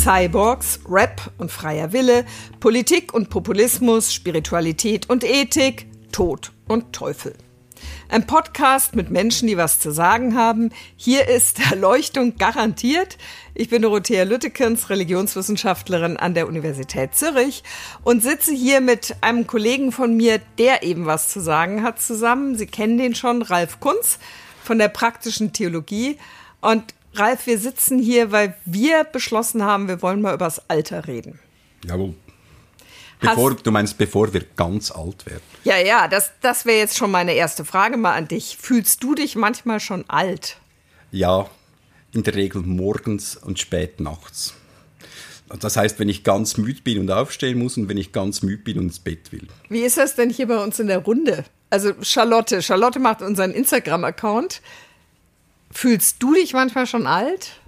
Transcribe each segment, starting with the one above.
Cyborgs, Rap und freier Wille, Politik und Populismus, Spiritualität und Ethik, Tod und Teufel. Ein Podcast mit Menschen, die was zu sagen haben. Hier ist Erleuchtung garantiert. Ich bin Dorothea Lüttekens, Religionswissenschaftlerin an der Universität Zürich und sitze hier mit einem Kollegen von mir, der eben was zu sagen hat, zusammen. Sie kennen den schon, Ralf Kunz von der praktischen Theologie. Und Ralf, wir sitzen hier, weil wir beschlossen haben, wir wollen mal übers Alter reden. Jawohl. Bevor, du meinst, bevor wir ganz alt werden. Ja, ja, das, das wäre jetzt schon meine erste Frage mal an dich. Fühlst du dich manchmal schon alt? Ja, in der Regel morgens und spät nachts. Das heißt, wenn ich ganz müde bin und aufstehen muss und wenn ich ganz müde bin und ins Bett will. Wie ist das denn hier bei uns in der Runde? Also Charlotte, Charlotte macht unseren Instagram-Account. Fühlst du dich manchmal schon alt?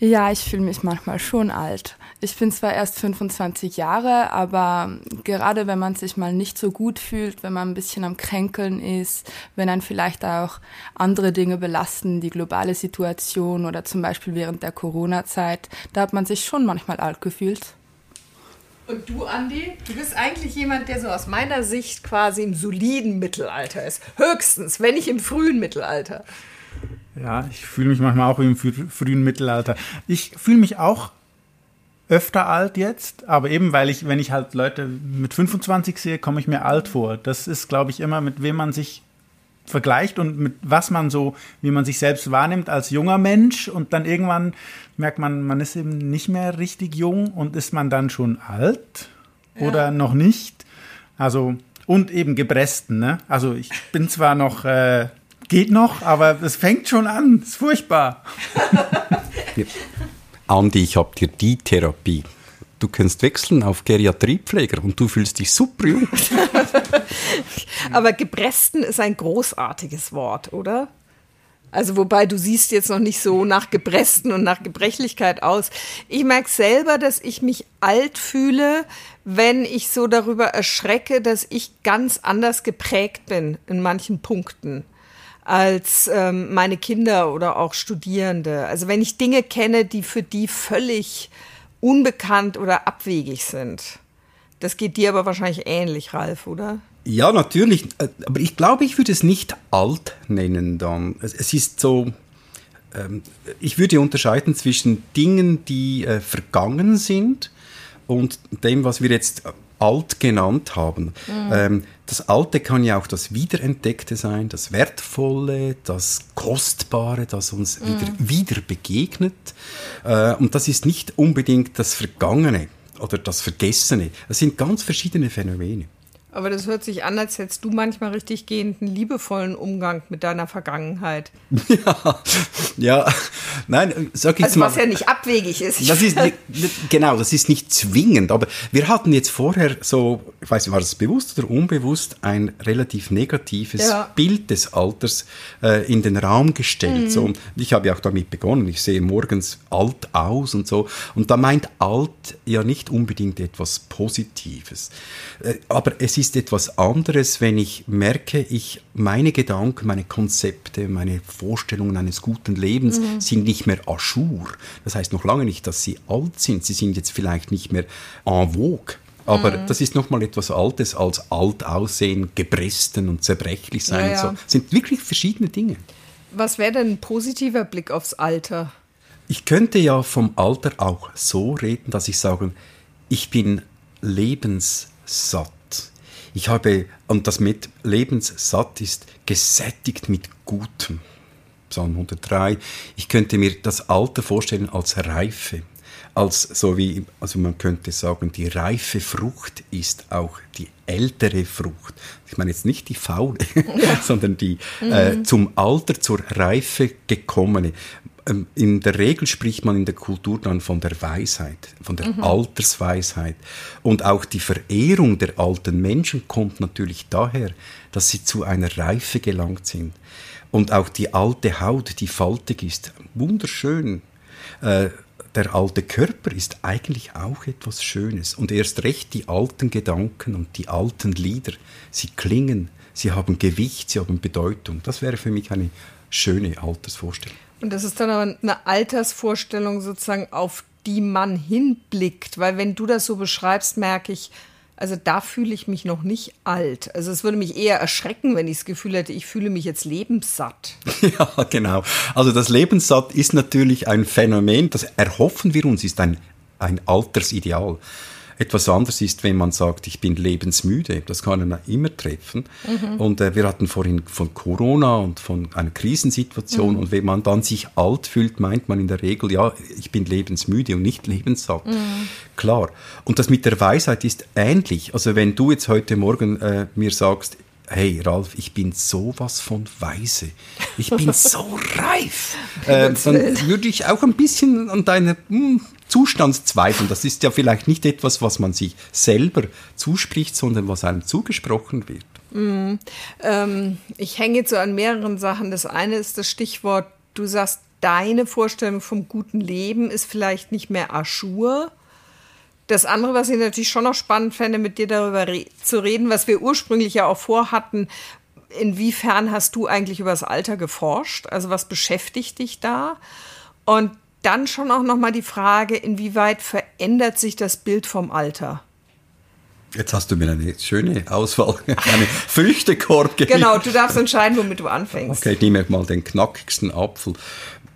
Ja, ich fühle mich manchmal schon alt. Ich bin zwar erst 25 Jahre, aber gerade wenn man sich mal nicht so gut fühlt, wenn man ein bisschen am Kränkeln ist, wenn dann vielleicht auch andere Dinge belasten, die globale Situation oder zum Beispiel während der Corona-Zeit, da hat man sich schon manchmal alt gefühlt. Und du, Andi, du bist eigentlich jemand, der so aus meiner Sicht quasi im soliden Mittelalter ist. Höchstens, wenn nicht im frühen Mittelalter. Ja, ich fühle mich manchmal auch im frühen Mittelalter. Ich fühle mich auch öfter alt jetzt, aber eben weil ich, wenn ich halt Leute mit 25 sehe, komme ich mir alt vor. Das ist, glaube ich, immer mit wem man sich vergleicht und mit was man so, wie man sich selbst wahrnimmt als junger Mensch und dann irgendwann merkt man, man ist eben nicht mehr richtig jung und ist man dann schon alt oder ja. noch nicht. Also und eben gepressten, ne? Also ich bin zwar noch äh, geht noch, aber es fängt schon an. Ist furchtbar. Andi, ich habe dir die Therapie. Du kannst wechseln auf Geriatriepfleger und du fühlst dich super jung. Aber gepressten ist ein großartiges Wort, oder? Also wobei du siehst jetzt noch nicht so nach Gepressten und nach Gebrechlichkeit aus. Ich merke selber, dass ich mich alt fühle, wenn ich so darüber erschrecke, dass ich ganz anders geprägt bin in manchen Punkten als ähm, meine Kinder oder auch Studierende. Also wenn ich Dinge kenne, die für die völlig unbekannt oder abwegig sind. Das geht dir aber wahrscheinlich ähnlich, Ralf, oder? Ja, natürlich. Aber ich glaube, ich würde es nicht alt nennen dann. Es ist so, ähm, ich würde unterscheiden zwischen Dingen, die äh, vergangen sind und dem, was wir jetzt alt genannt haben. Mhm. Ähm, das Alte kann ja auch das Wiederentdeckte sein, das Wertvolle, das Kostbare, das uns mhm. wieder, wieder begegnet. Äh, und das ist nicht unbedingt das Vergangene oder das Vergessene. Das sind ganz verschiedene Phänomene. Aber das hört sich an, als hättest du manchmal richtig gehenden, liebevollen Umgang mit deiner Vergangenheit. Ja, ja. Nein, sag ich also, mal. was ja nicht abwegig ist. Das ist genau, das ist nicht zwingend. Aber wir hatten jetzt vorher so, ich weiß nicht, war das bewusst oder unbewusst, ein relativ negatives ja. Bild des Alters äh, in den Raum gestellt. Mhm. So, ich habe ja auch damit begonnen. Ich sehe morgens alt aus und so. Und da meint alt ja nicht unbedingt etwas Positives. Äh, aber es ist etwas anderes, wenn ich merke, ich meine Gedanken, meine Konzepte, meine Vorstellungen eines guten Lebens mhm. sind nicht mehr à jour. Das heißt noch lange nicht, dass sie alt sind. Sie sind jetzt vielleicht nicht mehr en vogue. Aber mhm. das ist nochmal etwas Altes als alt aussehen, gepressten und zerbrechlich sein. Ja, ja. So. Das sind wirklich verschiedene Dinge. Was wäre denn ein positiver Blick aufs Alter? Ich könnte ja vom Alter auch so reden, dass ich sage, ich bin lebenssatt. Ich habe, und das mit lebenssatt ist, gesättigt mit Gutem. Psalm 103. Ich könnte mir das Alter vorstellen als Reife. Als so wie, also man könnte sagen, die reife Frucht ist auch die ältere Frucht. Ich meine jetzt nicht die faule, ja. sondern die mhm. äh, zum Alter, zur Reife gekommene. Ähm, in der Regel spricht man in der Kultur dann von der Weisheit, von der mhm. Altersweisheit. Und auch die Verehrung der alten Menschen kommt natürlich daher, dass sie zu einer Reife gelangt sind. Und auch die alte Haut, die faltig ist, wunderschön. Äh, der alte Körper ist eigentlich auch etwas Schönes. Und erst recht die alten Gedanken und die alten Lieder, sie klingen, sie haben Gewicht, sie haben Bedeutung. Das wäre für mich eine schöne Altersvorstellung. Und das ist dann aber eine Altersvorstellung sozusagen auf die man hinblickt? Weil wenn du das so beschreibst, merke ich, also da fühle ich mich noch nicht alt. Also es würde mich eher erschrecken, wenn ich das Gefühl hätte, ich fühle mich jetzt lebenssatt. Ja, genau. Also das Lebenssatt ist natürlich ein Phänomen, das erhoffen wir uns, ist ein, ein Altersideal. Etwas anderes ist, wenn man sagt, ich bin lebensmüde. Das kann einen immer treffen. Mhm. Und äh, wir hatten vorhin von Corona und von einer Krisensituation. Mhm. Und wenn man dann sich alt fühlt, meint man in der Regel, ja, ich bin lebensmüde und nicht lebenssatt. Mhm. Klar. Und das mit der Weisheit ist ähnlich. Also wenn du jetzt heute Morgen äh, mir sagst, hey Ralf, ich bin sowas von weise. Ich bin so reif. Äh, dann würde ich auch ein bisschen an deiner hm, Zustandszweifeln. Das ist ja vielleicht nicht etwas, was man sich selber zuspricht, sondern was einem zugesprochen wird. Mm, ähm, ich hänge jetzt so an mehreren Sachen. Das eine ist das Stichwort, du sagst, deine Vorstellung vom guten Leben ist vielleicht nicht mehr Aschur. Das andere, was ich natürlich schon noch spannend fände, mit dir darüber re zu reden, was wir ursprünglich ja auch vorhatten, inwiefern hast du eigentlich über das Alter geforscht? Also was beschäftigt dich da? Und dann schon auch noch mal die Frage, inwieweit verändert sich das Bild vom Alter? Jetzt hast du mir eine schöne Auswahl, einen Früchtekorb gegeben. Genau, du darfst entscheiden, womit du anfängst. Okay, nehme ich mal den knackigsten Apfel.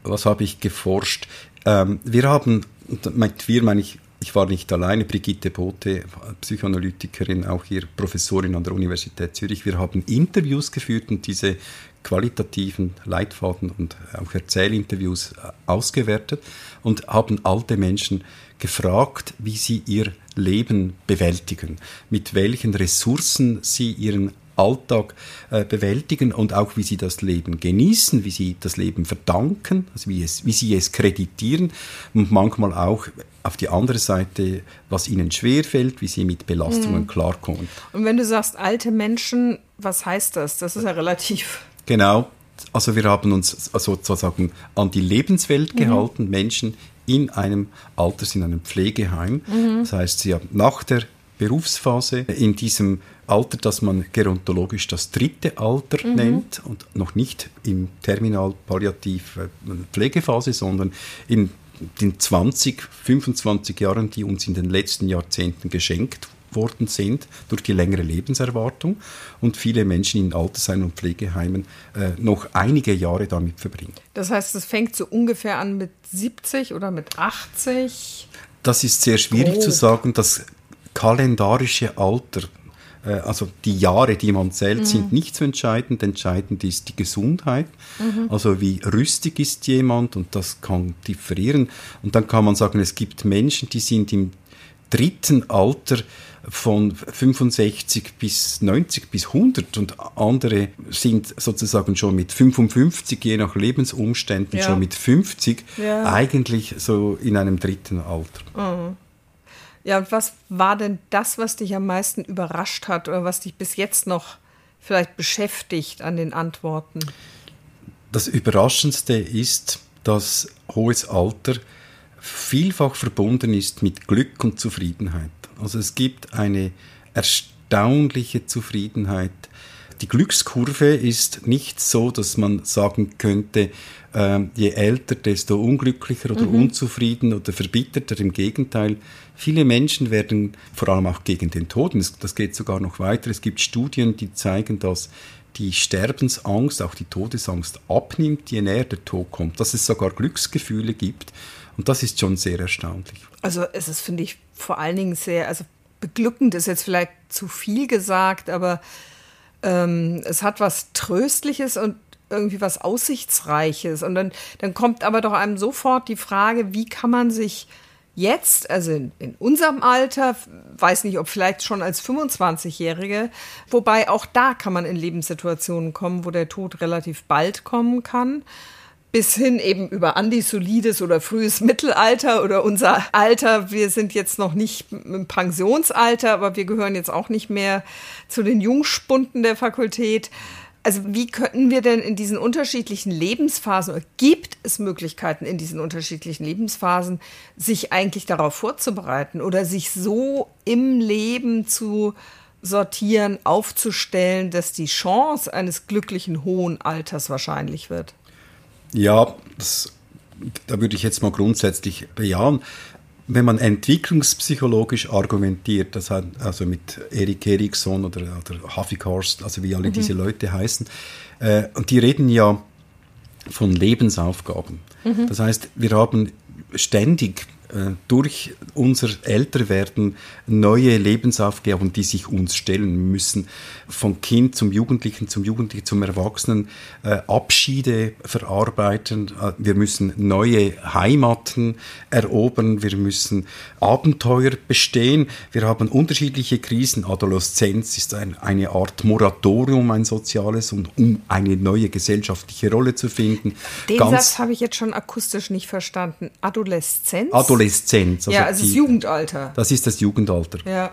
Was habe ich geforscht? Ähm, wir haben, mit wir meine ich ich war nicht alleine, Brigitte Bote, Psychoanalytikerin, auch hier Professorin an der Universität Zürich. Wir haben Interviews geführt und diese qualitativen Leitfaden und auch Erzählinterviews äh, ausgewertet und haben alte Menschen gefragt, wie sie ihr Leben bewältigen, mit welchen Ressourcen sie ihren Alltag äh, bewältigen und auch wie sie das Leben genießen, wie sie das Leben verdanken, also wie, es, wie sie es kreditieren und manchmal auch auf die andere Seite, was ihnen schwerfällt, wie sie mit Belastungen mhm. klarkommen. Und wenn du sagst alte Menschen, was heißt das? Das ist ja relativ. Genau. Also wir haben uns sozusagen an die Lebenswelt mhm. gehalten, Menschen in einem Alters, in einem Pflegeheim. Mhm. Das heißt, sie haben nach der Berufsphase in diesem Alter, das man gerontologisch das dritte Alter mhm. nennt und noch nicht im Terminal-Palliativ äh, Pflegephase, sondern in den 20, 25 Jahren, die uns in den letzten Jahrzehnten geschenkt worden sind durch die längere Lebenserwartung und viele Menschen in Altersheim und Pflegeheimen äh, noch einige Jahre damit verbringen. Das heißt, es fängt so ungefähr an mit 70 oder mit 80? Das ist sehr schwierig Grob. zu sagen. Das kalendarische Alter also die Jahre, die man zählt, mhm. sind nicht so entscheidend. Entscheidend ist die Gesundheit. Mhm. Also wie rüstig ist jemand und das kann differieren. Und dann kann man sagen, es gibt Menschen, die sind im dritten Alter von 65 bis 90 bis 100 und andere sind sozusagen schon mit 55, je nach Lebensumständen, ja. schon mit 50, ja. eigentlich so in einem dritten Alter. Mhm. Ja, und was war denn das, was dich am meisten überrascht hat oder was dich bis jetzt noch vielleicht beschäftigt an den Antworten? Das Überraschendste ist, dass hohes Alter vielfach verbunden ist mit Glück und Zufriedenheit. Also es gibt eine erstaunliche Zufriedenheit. Die Glückskurve ist nicht so, dass man sagen könnte, äh, je älter, desto unglücklicher oder mhm. unzufrieden oder verbitterter. Im Gegenteil, viele Menschen werden vor allem auch gegen den Tod, das geht sogar noch weiter, es gibt Studien, die zeigen, dass die Sterbensangst, auch die Todesangst abnimmt, je näher der Tod kommt, dass es sogar Glücksgefühle gibt. Und das ist schon sehr erstaunlich. Also es ist, finde ich, vor allen Dingen sehr, also beglückend ist jetzt vielleicht zu viel gesagt, aber ähm, es hat was Tröstliches und irgendwie was Aussichtsreiches. Und dann, dann kommt aber doch einem sofort die Frage, wie kann man sich jetzt, also in, in, unserem Alter, weiß nicht, ob vielleicht schon als 25-Jährige, wobei auch da kann man in Lebenssituationen kommen, wo der Tod relativ bald kommen kann, bis hin eben über andisolides oder frühes Mittelalter oder unser Alter. Wir sind jetzt noch nicht im Pensionsalter, aber wir gehören jetzt auch nicht mehr zu den Jungspunden der Fakultät. Also wie könnten wir denn in diesen unterschiedlichen Lebensphasen, oder gibt es Möglichkeiten in diesen unterschiedlichen Lebensphasen, sich eigentlich darauf vorzubereiten oder sich so im Leben zu sortieren, aufzustellen, dass die Chance eines glücklichen hohen Alters wahrscheinlich wird? Ja, das, da würde ich jetzt mal grundsätzlich bejahen. wenn man entwicklungspsychologisch argumentiert, das hat also mit Erik Erikson oder, oder Havikhorst, also wie alle mhm. diese Leute heißen, äh, und die reden ja von Lebensaufgaben. Mhm. Das heißt, wir haben ständig durch unser Älterwerden neue Lebensaufgaben, die sich uns stellen müssen. Von Kind zum Jugendlichen, zum Jugendlichen zum Erwachsenen, äh, Abschiede verarbeiten. Äh, wir müssen neue Heimaten erobern. Wir müssen Abenteuer bestehen. Wir haben unterschiedliche Krisen. Adoleszenz ist ein, eine Art Moratorium, ein soziales, und um eine neue gesellschaftliche Rolle zu finden. Den Ganz Satz habe ich jetzt schon akustisch nicht verstanden. Adoleszenz? Adoleszenz Adoleszenz. Also ja, also die, das Jugendalter. Das ist das Jugendalter. Ja.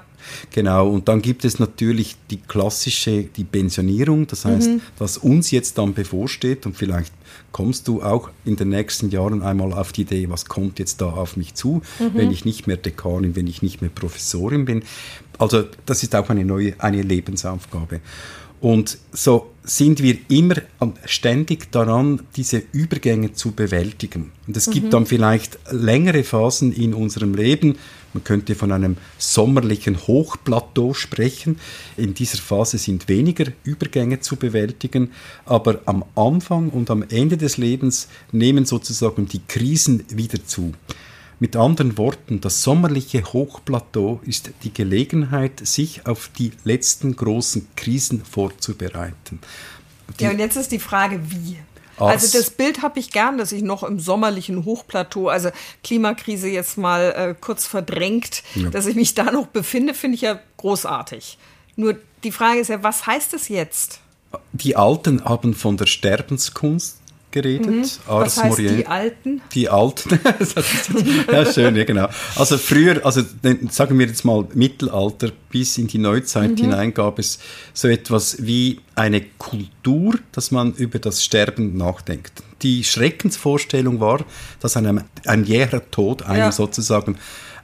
Genau, und dann gibt es natürlich die klassische, die Pensionierung, das heißt, mhm. was uns jetzt dann bevorsteht und vielleicht kommst du auch in den nächsten Jahren einmal auf die Idee, was kommt jetzt da auf mich zu, mhm. wenn ich nicht mehr Dekanin, wenn ich nicht mehr Professorin bin. Also das ist auch eine neue, eine Lebensaufgabe. Und so sind wir immer ständig daran, diese Übergänge zu bewältigen. Und es mhm. gibt dann vielleicht längere Phasen in unserem Leben. Man könnte von einem sommerlichen Hochplateau sprechen. In dieser Phase sind weniger Übergänge zu bewältigen. Aber am Anfang und am Ende des Lebens nehmen sozusagen die Krisen wieder zu. Mit anderen Worten, das sommerliche Hochplateau ist die Gelegenheit, sich auf die letzten großen Krisen vorzubereiten. Die ja, und jetzt ist die Frage, wie? Also das Bild habe ich gern, dass ich noch im sommerlichen Hochplateau, also Klimakrise jetzt mal äh, kurz verdrängt, ja. dass ich mich da noch befinde, finde ich ja großartig. Nur die Frage ist ja, was heißt es jetzt? Die Alten haben von der Sterbenskunst geredet. Mhm. Was heißt Morier. die Alten? Die Alten. ja, schön, ja, genau. Also früher, also sagen wir jetzt mal Mittelalter bis in die Neuzeit mhm. hinein gab es so etwas wie eine Kultur, dass man über das Sterben nachdenkt. Die Schreckensvorstellung war, dass einem, ein jäher Tod einem ja. sozusagen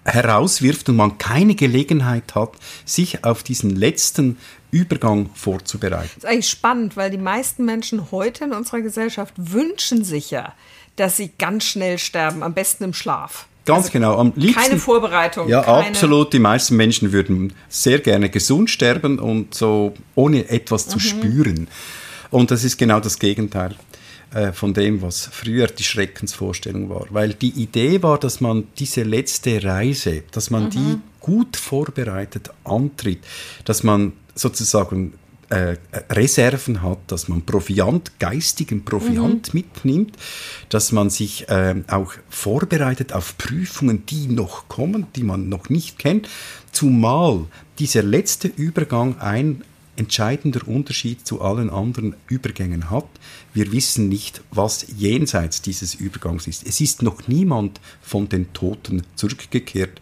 herauswirft und man keine Gelegenheit hat, sich auf diesen letzten Übergang vorzubereiten. Das ist eigentlich spannend, weil die meisten Menschen heute in unserer Gesellschaft wünschen sich ja, dass sie ganz schnell sterben, am besten im Schlaf. Ganz also genau. Am liebsten, keine Vorbereitung. Ja, keine absolut. Die meisten Menschen würden sehr gerne gesund sterben und so ohne etwas zu mhm. spüren. Und das ist genau das Gegenteil. Äh, von dem, was früher die Schreckensvorstellung war. Weil die Idee war, dass man diese letzte Reise, dass man mhm. die gut vorbereitet antritt, dass man sozusagen äh, Reserven hat, dass man Proviant, geistigen Proviant mhm. mitnimmt, dass man sich äh, auch vorbereitet auf Prüfungen, die noch kommen, die man noch nicht kennt, zumal dieser letzte Übergang ein entscheidender Unterschied zu allen anderen Übergängen hat. Wir wissen nicht, was jenseits dieses Übergangs ist. Es ist noch niemand von den Toten zurückgekehrt,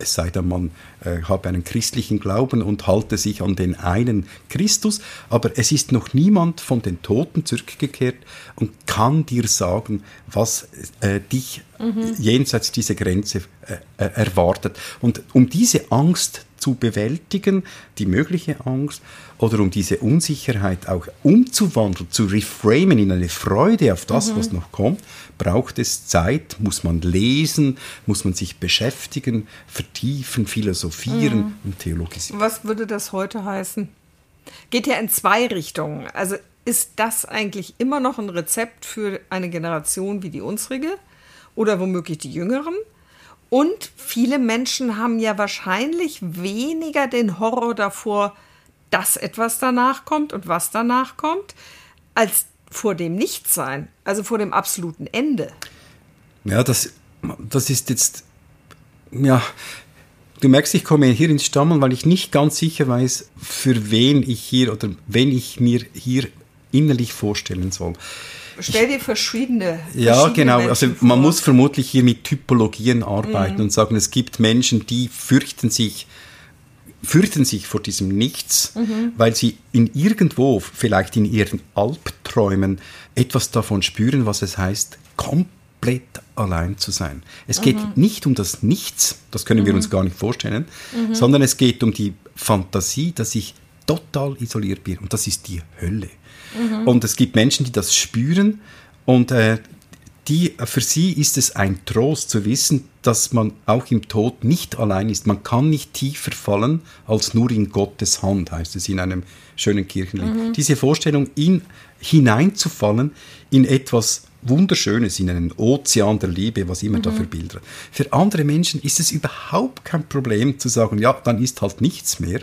es sei denn, man äh, habe einen christlichen Glauben und halte sich an den einen Christus, aber es ist noch niemand von den Toten zurückgekehrt und kann dir sagen, was äh, dich mhm. jenseits dieser Grenze äh, erwartet. Und um diese Angst zu bewältigen, die mögliche Angst, oder um diese Unsicherheit auch umzuwandeln, zu reframen in eine Freude auf das, mhm. was noch kommt, braucht es Zeit, muss man lesen, muss man sich beschäftigen, vertiefen, philosophieren mhm. und theologisieren. Was würde das heute heißen? Geht ja in zwei Richtungen. Also ist das eigentlich immer noch ein Rezept für eine Generation wie die unsrige oder womöglich die Jüngeren? Und viele Menschen haben ja wahrscheinlich weniger den Horror davor, dass etwas danach kommt und was danach kommt, als vor dem Nichtsein, also vor dem absoluten Ende. Ja, das, das ist jetzt, ja, du merkst, ich komme hier ins Stammeln, weil ich nicht ganz sicher weiß, für wen ich hier oder wenn ich mir hier innerlich vorstellen soll. Stell dir verschiedene. Ja, verschiedene genau. Menschen also man vor. muss vermutlich hier mit Typologien arbeiten mhm. und sagen, es gibt Menschen, die fürchten sich fürchten sich vor diesem Nichts, mhm. weil sie in irgendwo, vielleicht in ihren Albträumen, etwas davon spüren, was es heißt, komplett allein zu sein. Es mhm. geht nicht um das Nichts, das können mhm. wir uns gar nicht vorstellen, mhm. sondern es geht um die Fantasie, dass ich total isoliert bin und das ist die Hölle. Mhm. Und es gibt Menschen, die das spüren und äh, die, für sie ist es ein Trost zu wissen, dass man auch im Tod nicht allein ist. Man kann nicht tiefer fallen als nur in Gottes Hand, heißt es in einem schönen Kirchenlied. Mhm. Diese Vorstellung, in, hineinzufallen in etwas Wunderschönes, in einen Ozean der Liebe, was immer mhm. da für Bilder. Für andere Menschen ist es überhaupt kein Problem zu sagen, ja, dann ist halt nichts mehr,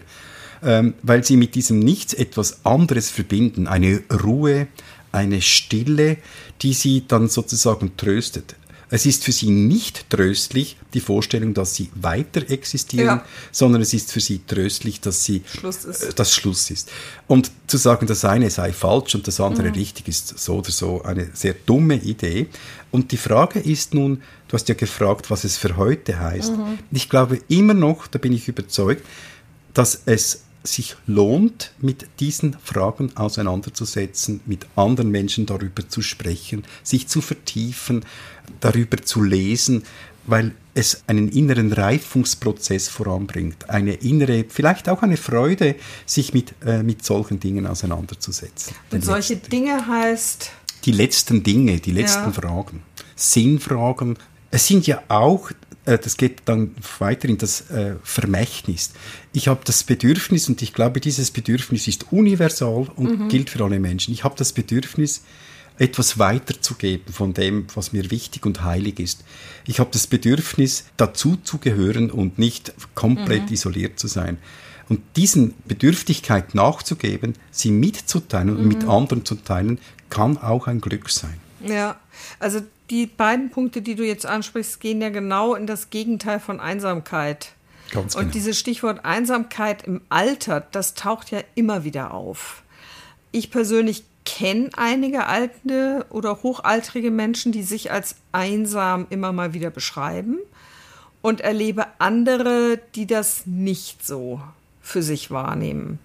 ähm, weil sie mit diesem Nichts etwas anderes verbinden, eine Ruhe, eine Stille, die sie dann sozusagen tröstet. Es ist für sie nicht tröstlich, die Vorstellung, dass sie weiter existieren, ja. sondern es ist für sie tröstlich, dass sie Schluss ist. Äh, das Schluss ist. Und zu sagen, das eine sei falsch und das andere mhm. richtig, ist so oder so eine sehr dumme Idee. Und die Frage ist nun, du hast ja gefragt, was es für heute heißt. Mhm. Ich glaube immer noch, da bin ich überzeugt, dass es sich lohnt, mit diesen Fragen auseinanderzusetzen, mit anderen Menschen darüber zu sprechen, sich zu vertiefen, darüber zu lesen, weil es einen inneren Reifungsprozess voranbringt, eine innere, vielleicht auch eine Freude, sich mit, äh, mit solchen Dingen auseinanderzusetzen. Und solche letzten. Dinge heißt? Die letzten Dinge, die letzten ja. Fragen, Sinnfragen. Es sind ja auch äh, das geht dann weiter in das äh, Vermächtnis. Ich habe das Bedürfnis, und ich glaube, dieses Bedürfnis ist universal und mhm. gilt für alle Menschen. Ich habe das Bedürfnis, etwas weiterzugeben von dem, was mir wichtig und heilig ist. Ich habe das Bedürfnis, dazu zu gehören und nicht komplett mhm. isoliert zu sein. Und diesen Bedürftigkeit nachzugeben, sie mitzuteilen und mhm. mit anderen zu teilen, kann auch ein Glück sein. Ja, also die beiden Punkte, die du jetzt ansprichst, gehen ja genau in das Gegenteil von Einsamkeit. Ganz genau. Und dieses Stichwort Einsamkeit im Alter, das taucht ja immer wieder auf. Ich persönlich kenne einige alte oder hochaltrige Menschen, die sich als einsam immer mal wieder beschreiben und erlebe andere, die das nicht so für sich wahrnehmen.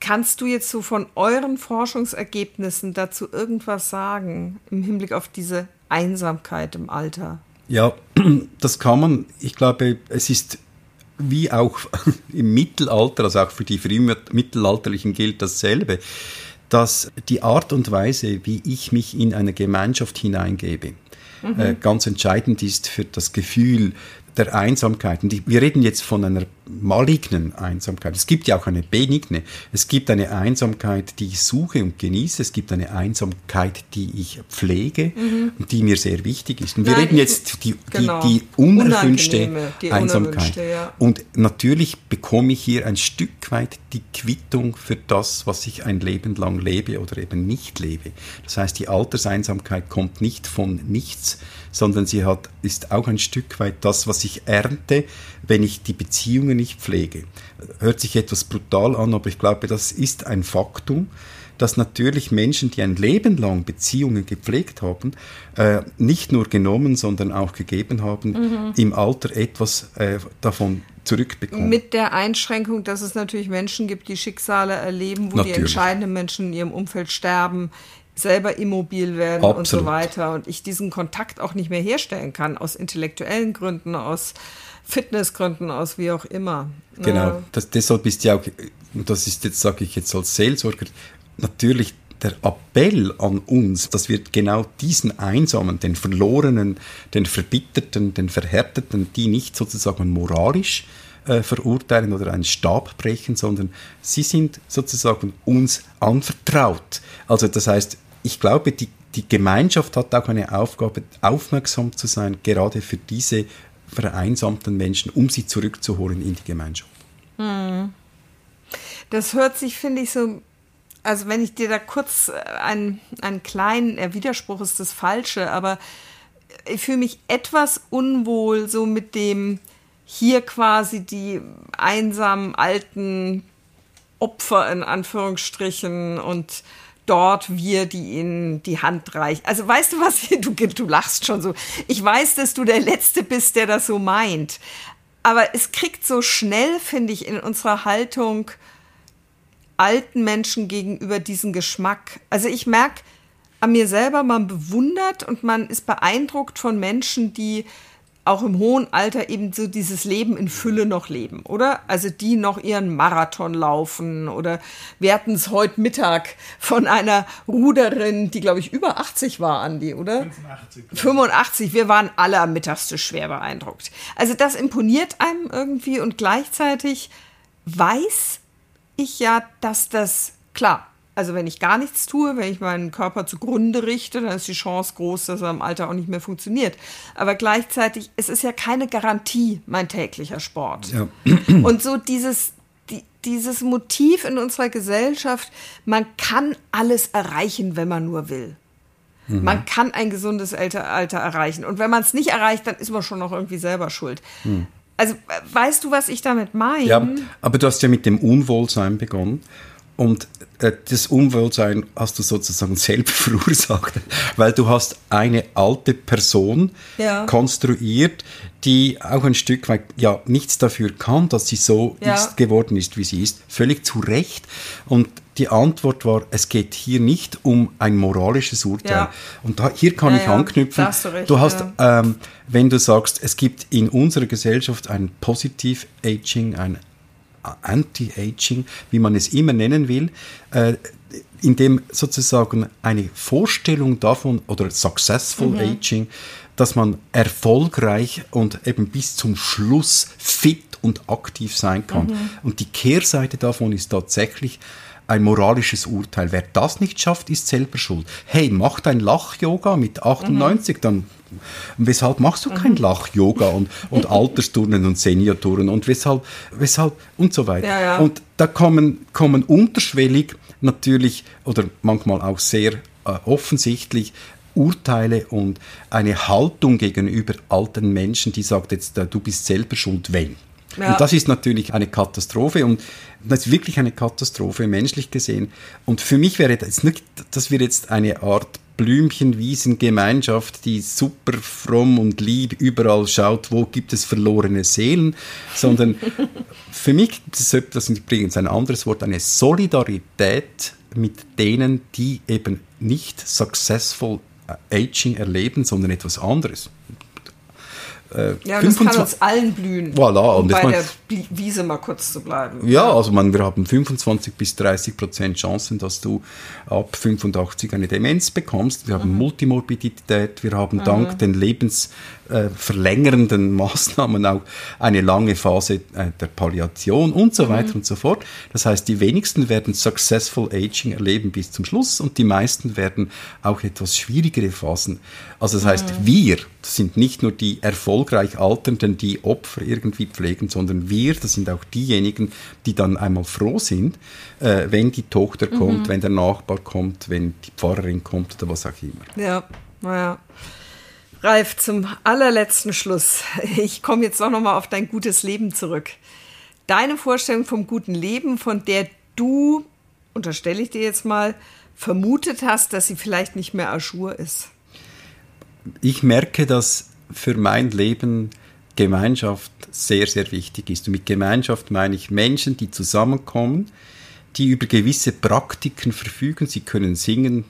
Kannst du jetzt so von euren Forschungsergebnissen dazu irgendwas sagen im Hinblick auf diese Einsamkeit im Alter? Ja, das kann man. Ich glaube, es ist wie auch im Mittelalter, also auch für die Frühmittelalterlichen gilt dasselbe, dass die Art und Weise, wie ich mich in eine Gemeinschaft hineingebe, mhm. äh, ganz entscheidend ist für das Gefühl der Einsamkeit. Und wir reden jetzt von einer malignen Einsamkeit. Es gibt ja auch eine benigne. Es gibt eine Einsamkeit, die ich suche und genieße. Es gibt eine Einsamkeit, die ich pflege mhm. und die mir sehr wichtig ist. Und wir Nein, reden jetzt die, genau. die, die unerwünschte die Einsamkeit. Ja. Und natürlich bekomme ich hier ein Stück weit die Quittung für das, was ich ein Leben lang lebe oder eben nicht lebe. Das heißt, die Alterseinsamkeit kommt nicht von nichts, sondern sie hat, ist auch ein Stück weit das, was ich ernte, wenn ich die Beziehungen nicht pflege. Hört sich etwas brutal an, aber ich glaube, das ist ein Faktum, dass natürlich Menschen, die ein Leben lang Beziehungen gepflegt haben, äh, nicht nur genommen, sondern auch gegeben haben, mhm. im Alter etwas äh, davon zurückbekommen. Mit der Einschränkung, dass es natürlich Menschen gibt, die Schicksale erleben, wo natürlich. die entscheidenden Menschen in ihrem Umfeld sterben, selber immobil werden Absolut. und so weiter und ich diesen Kontakt auch nicht mehr herstellen kann aus intellektuellen Gründen, aus Fitnessgründen, aus wie auch immer. Genau, das, deshalb ist ja auch, und das ist jetzt, sage ich jetzt als Seelsorger, natürlich der Appell an uns, dass wir genau diesen Einsamen, den Verlorenen, den Verbitterten, den Verhärteten, die nicht sozusagen moralisch äh, verurteilen oder einen Stab brechen, sondern sie sind sozusagen uns anvertraut. Also das heißt, ich glaube, die, die Gemeinschaft hat auch eine Aufgabe, aufmerksam zu sein, gerade für diese vereinsamten Menschen, um sie zurückzuholen in die Gemeinschaft. Hm. Das hört sich, finde ich, so, also wenn ich dir da kurz äh, einen, einen kleinen äh, Widerspruch ist das Falsche, aber ich fühle mich etwas unwohl so mit dem hier quasi die einsamen alten Opfer in Anführungsstrichen und dort wir, die ihnen die Hand reichen. Also weißt du was, du, du lachst schon so. Ich weiß, dass du der Letzte bist, der das so meint. Aber es kriegt so schnell, finde ich, in unserer Haltung alten Menschen gegenüber diesen Geschmack. Also ich merke an mir selber, man bewundert und man ist beeindruckt von Menschen, die auch im hohen Alter eben so dieses Leben in Fülle noch leben, oder? Also die noch ihren Marathon laufen oder wir hatten es heute Mittag von einer Ruderin, die glaube ich über 80 war, Andi, oder? 85. 85. Wir waren alle am Mittagstisch schwer beeindruckt. Also das imponiert einem irgendwie und gleichzeitig weiß ich ja, dass das klar also wenn ich gar nichts tue, wenn ich meinen Körper zugrunde richte, dann ist die Chance groß, dass er im Alter auch nicht mehr funktioniert. Aber gleichzeitig, es ist ja keine Garantie, mein täglicher Sport. Ja. Und so dieses, die, dieses Motiv in unserer Gesellschaft, man kann alles erreichen, wenn man nur will. Mhm. Man kann ein gesundes Alter, erreichen. Und wenn man es nicht erreicht, dann ist man schon noch irgendwie selber schuld. Mhm. Also weißt du, was ich damit meine? Ja, aber du hast ja mit dem Unwohlsein begonnen. Und äh, das Unwohlsein hast du sozusagen selber verursacht, weil du hast eine alte Person ja. konstruiert, die auch ein Stück weit ja nichts dafür kann, dass sie so ja. ist, geworden ist, wie sie ist. Völlig zu Recht. Und die Antwort war, es geht hier nicht um ein moralisches Urteil. Ja. Und da, hier kann ich anknüpfen. Hast du, recht, du hast, ähm, wenn du sagst, es gibt in unserer Gesellschaft ein Positiv-Aging, ein Anti-Aging, wie man es immer nennen will, äh, in dem sozusagen eine Vorstellung davon oder Successful mhm. Aging, dass man erfolgreich und eben bis zum Schluss fit und aktiv sein kann. Mhm. Und die Kehrseite davon ist tatsächlich ein moralisches Urteil. Wer das nicht schafft, ist selber schuld. Hey, mach dein Lach-Yoga mit 98, mhm. dann weshalb machst du kein mhm. Lach-Yoga und, und Altersturnen und Seniorturnen und weshalb, weshalb und so weiter. Ja, ja. Und da kommen, kommen unterschwellig natürlich oder manchmal auch sehr äh, offensichtlich Urteile und eine Haltung gegenüber alten Menschen, die sagt jetzt, äh, du bist selber schuld, wenn. Ja. Und das ist natürlich eine Katastrophe und das ist wirklich eine Katastrophe, menschlich gesehen. Und für mich wäre das nicht, dass wir jetzt eine Art Blümchenwiesengemeinschaft, die super fromm und lieb überall schaut, wo gibt es verlorene Seelen, sondern für mich ist das übrigens ein anderes Wort, eine Solidarität mit denen, die eben nicht successful Aging erleben, sondern etwas anderes. Äh, ja, das kann uns allen blühen, voilà, um bei der Wiese mal kurz zu bleiben. Ja, also man, wir haben 25 bis 30 Prozent Chancen, dass du ab 85 eine Demenz bekommst. Wir haben mhm. Multimorbidität, wir haben mhm. dank den lebensverlängernden äh, Maßnahmen auch eine lange Phase äh, der Palliation und so mhm. weiter und so fort. Das heißt, die wenigsten werden Successful Aging erleben bis zum Schluss und die meisten werden auch etwas schwierigere Phasen. Also das heißt, mhm. wir, das sind nicht nur die erfolgreich Alternden, die Opfer irgendwie pflegen, sondern wir, das sind auch diejenigen, die dann einmal froh sind, äh, wenn die Tochter mhm. kommt, wenn der Nachbar kommt, wenn die Pfarrerin kommt oder was auch immer. Ja, naja. Ralf, zum allerletzten Schluss. Ich komme jetzt auch nochmal auf dein gutes Leben zurück. Deine Vorstellung vom guten Leben, von der du, unterstelle ich dir jetzt mal, vermutet hast, dass sie vielleicht nicht mehr Aschur ist. Ich merke, dass für mein Leben Gemeinschaft sehr, sehr wichtig ist. Und mit Gemeinschaft meine ich Menschen, die zusammenkommen, die über gewisse Praktiken verfügen. Sie können singen,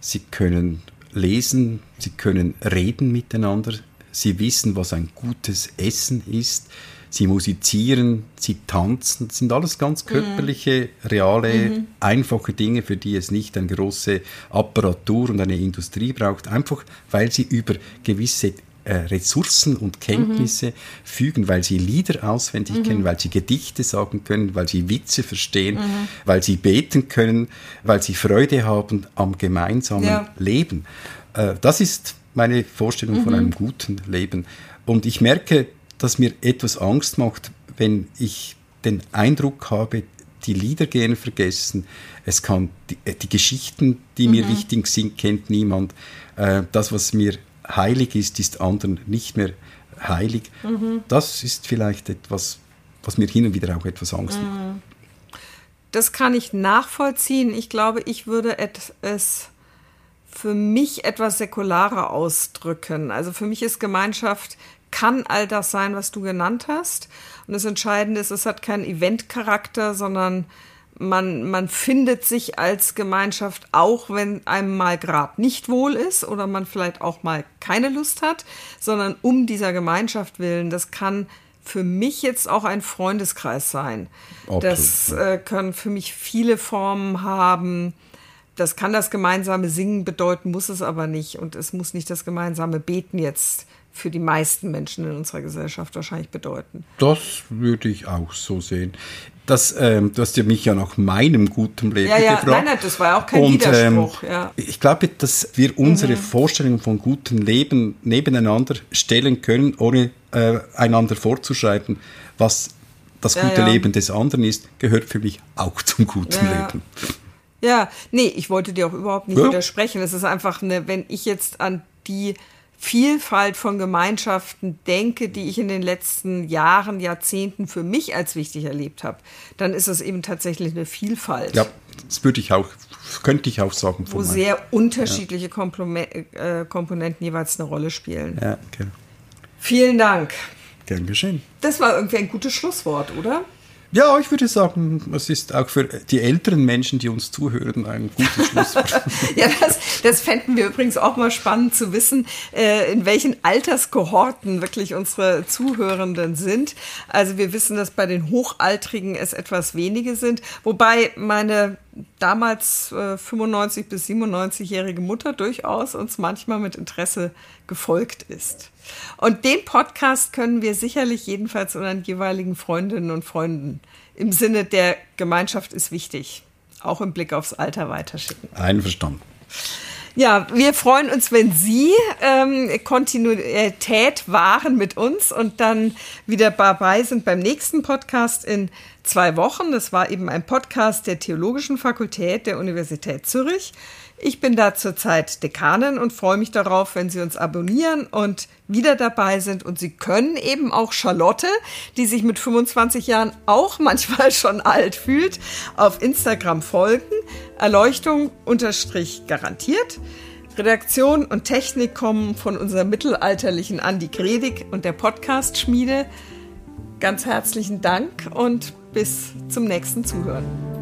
sie können lesen, sie können reden miteinander, sie wissen, was ein gutes Essen ist, sie musizieren, sie tanzen. Das sind alles ganz mhm. körperliche, reale, mhm. einfache Dinge, für die es nicht eine große Apparatur und eine Industrie braucht, einfach weil sie über gewisse äh, Ressourcen und Kenntnisse mhm. fügen, weil sie Lieder auswendig mhm. kennen, weil sie Gedichte sagen können, weil sie Witze verstehen, mhm. weil sie beten können, weil sie Freude haben am gemeinsamen ja. Leben. Äh, das ist meine Vorstellung von mhm. einem guten Leben. Und ich merke, dass mir etwas Angst macht, wenn ich den Eindruck habe, die Lieder gehen vergessen. Es kann die, äh, die Geschichten, die mir mhm. wichtig sind, kennt niemand. Äh, das, was mir heilig ist, ist anderen nicht mehr heilig. Mhm. Das ist vielleicht etwas, was mir hin und wieder auch etwas Angst macht. Mhm. Das kann ich nachvollziehen. Ich glaube, ich würde es für mich etwas säkularer ausdrücken. Also für mich ist Gemeinschaft kann all das sein, was du genannt hast. Und das Entscheidende ist, es hat keinen Eventcharakter, sondern man, man findet sich als Gemeinschaft auch, wenn einem mal gerade nicht wohl ist oder man vielleicht auch mal keine Lust hat, sondern um dieser Gemeinschaft willen. Das kann für mich jetzt auch ein Freundeskreis sein. Absolut. Das äh, können für mich viele Formen haben. Das kann das gemeinsame Singen bedeuten, muss es aber nicht. Und es muss nicht das gemeinsame Beten jetzt für die meisten Menschen in unserer Gesellschaft wahrscheinlich bedeuten. Das würde ich auch so sehen. Das, ähm, du hast ja mich ja nach meinem guten Leben ja, ja. gefragt. Nein, nein, das war auch kein Und, Widerspruch. Ähm, ja. Ich glaube, dass wir unsere mhm. Vorstellungen von gutem Leben nebeneinander stellen können, ohne äh, einander vorzuschreiben, was das gute ja, Leben des anderen ist, gehört für mich auch zum guten Leben. Ja, nee, ich wollte dir auch überhaupt nicht widersprechen. Es ist einfach eine, wenn ich jetzt an die Vielfalt von Gemeinschaften denke, die ich in den letzten Jahren, Jahrzehnten für mich als wichtig erlebt habe, dann ist es eben tatsächlich eine Vielfalt. Ja, das würde ich auch, könnte ich auch sagen. Wo sehr unterschiedliche ja. Äh, Komponenten jeweils eine Rolle spielen. Ja, okay. Vielen Dank. Gern geschehen. Das war irgendwie ein gutes Schlusswort, oder? Ja, ich würde sagen, es ist auch für die älteren Menschen, die uns zuhören, ein gutes Schlusswort. ja, das, das fänden wir übrigens auch mal spannend zu wissen, äh, in welchen Alterskohorten wirklich unsere Zuhörenden sind. Also wir wissen, dass bei den Hochaltrigen es etwas wenige sind, wobei meine damals äh, 95 bis 97-jährige Mutter durchaus uns manchmal mit Interesse gefolgt ist. Und den Podcast können wir sicherlich jedenfalls unseren jeweiligen Freundinnen und Freunden im Sinne der Gemeinschaft ist wichtig, auch im Blick aufs Alter weiterschicken. Einverstanden. Ja, wir freuen uns, wenn Sie ähm, Kontinuität wahren mit uns und dann wieder dabei sind beim nächsten Podcast in zwei Wochen. Das war eben ein Podcast der Theologischen Fakultät der Universität Zürich. Ich bin da zurzeit Dekanin und freue mich darauf, wenn Sie uns abonnieren und wieder dabei sind. Und Sie können eben auch Charlotte, die sich mit 25 Jahren auch manchmal schon alt fühlt, auf Instagram folgen. Erleuchtung unterstrich garantiert. Redaktion und Technik kommen von unserem mittelalterlichen Andi Gredig und der Podcast-Schmiede. Ganz herzlichen Dank und bis zum nächsten Zuhören.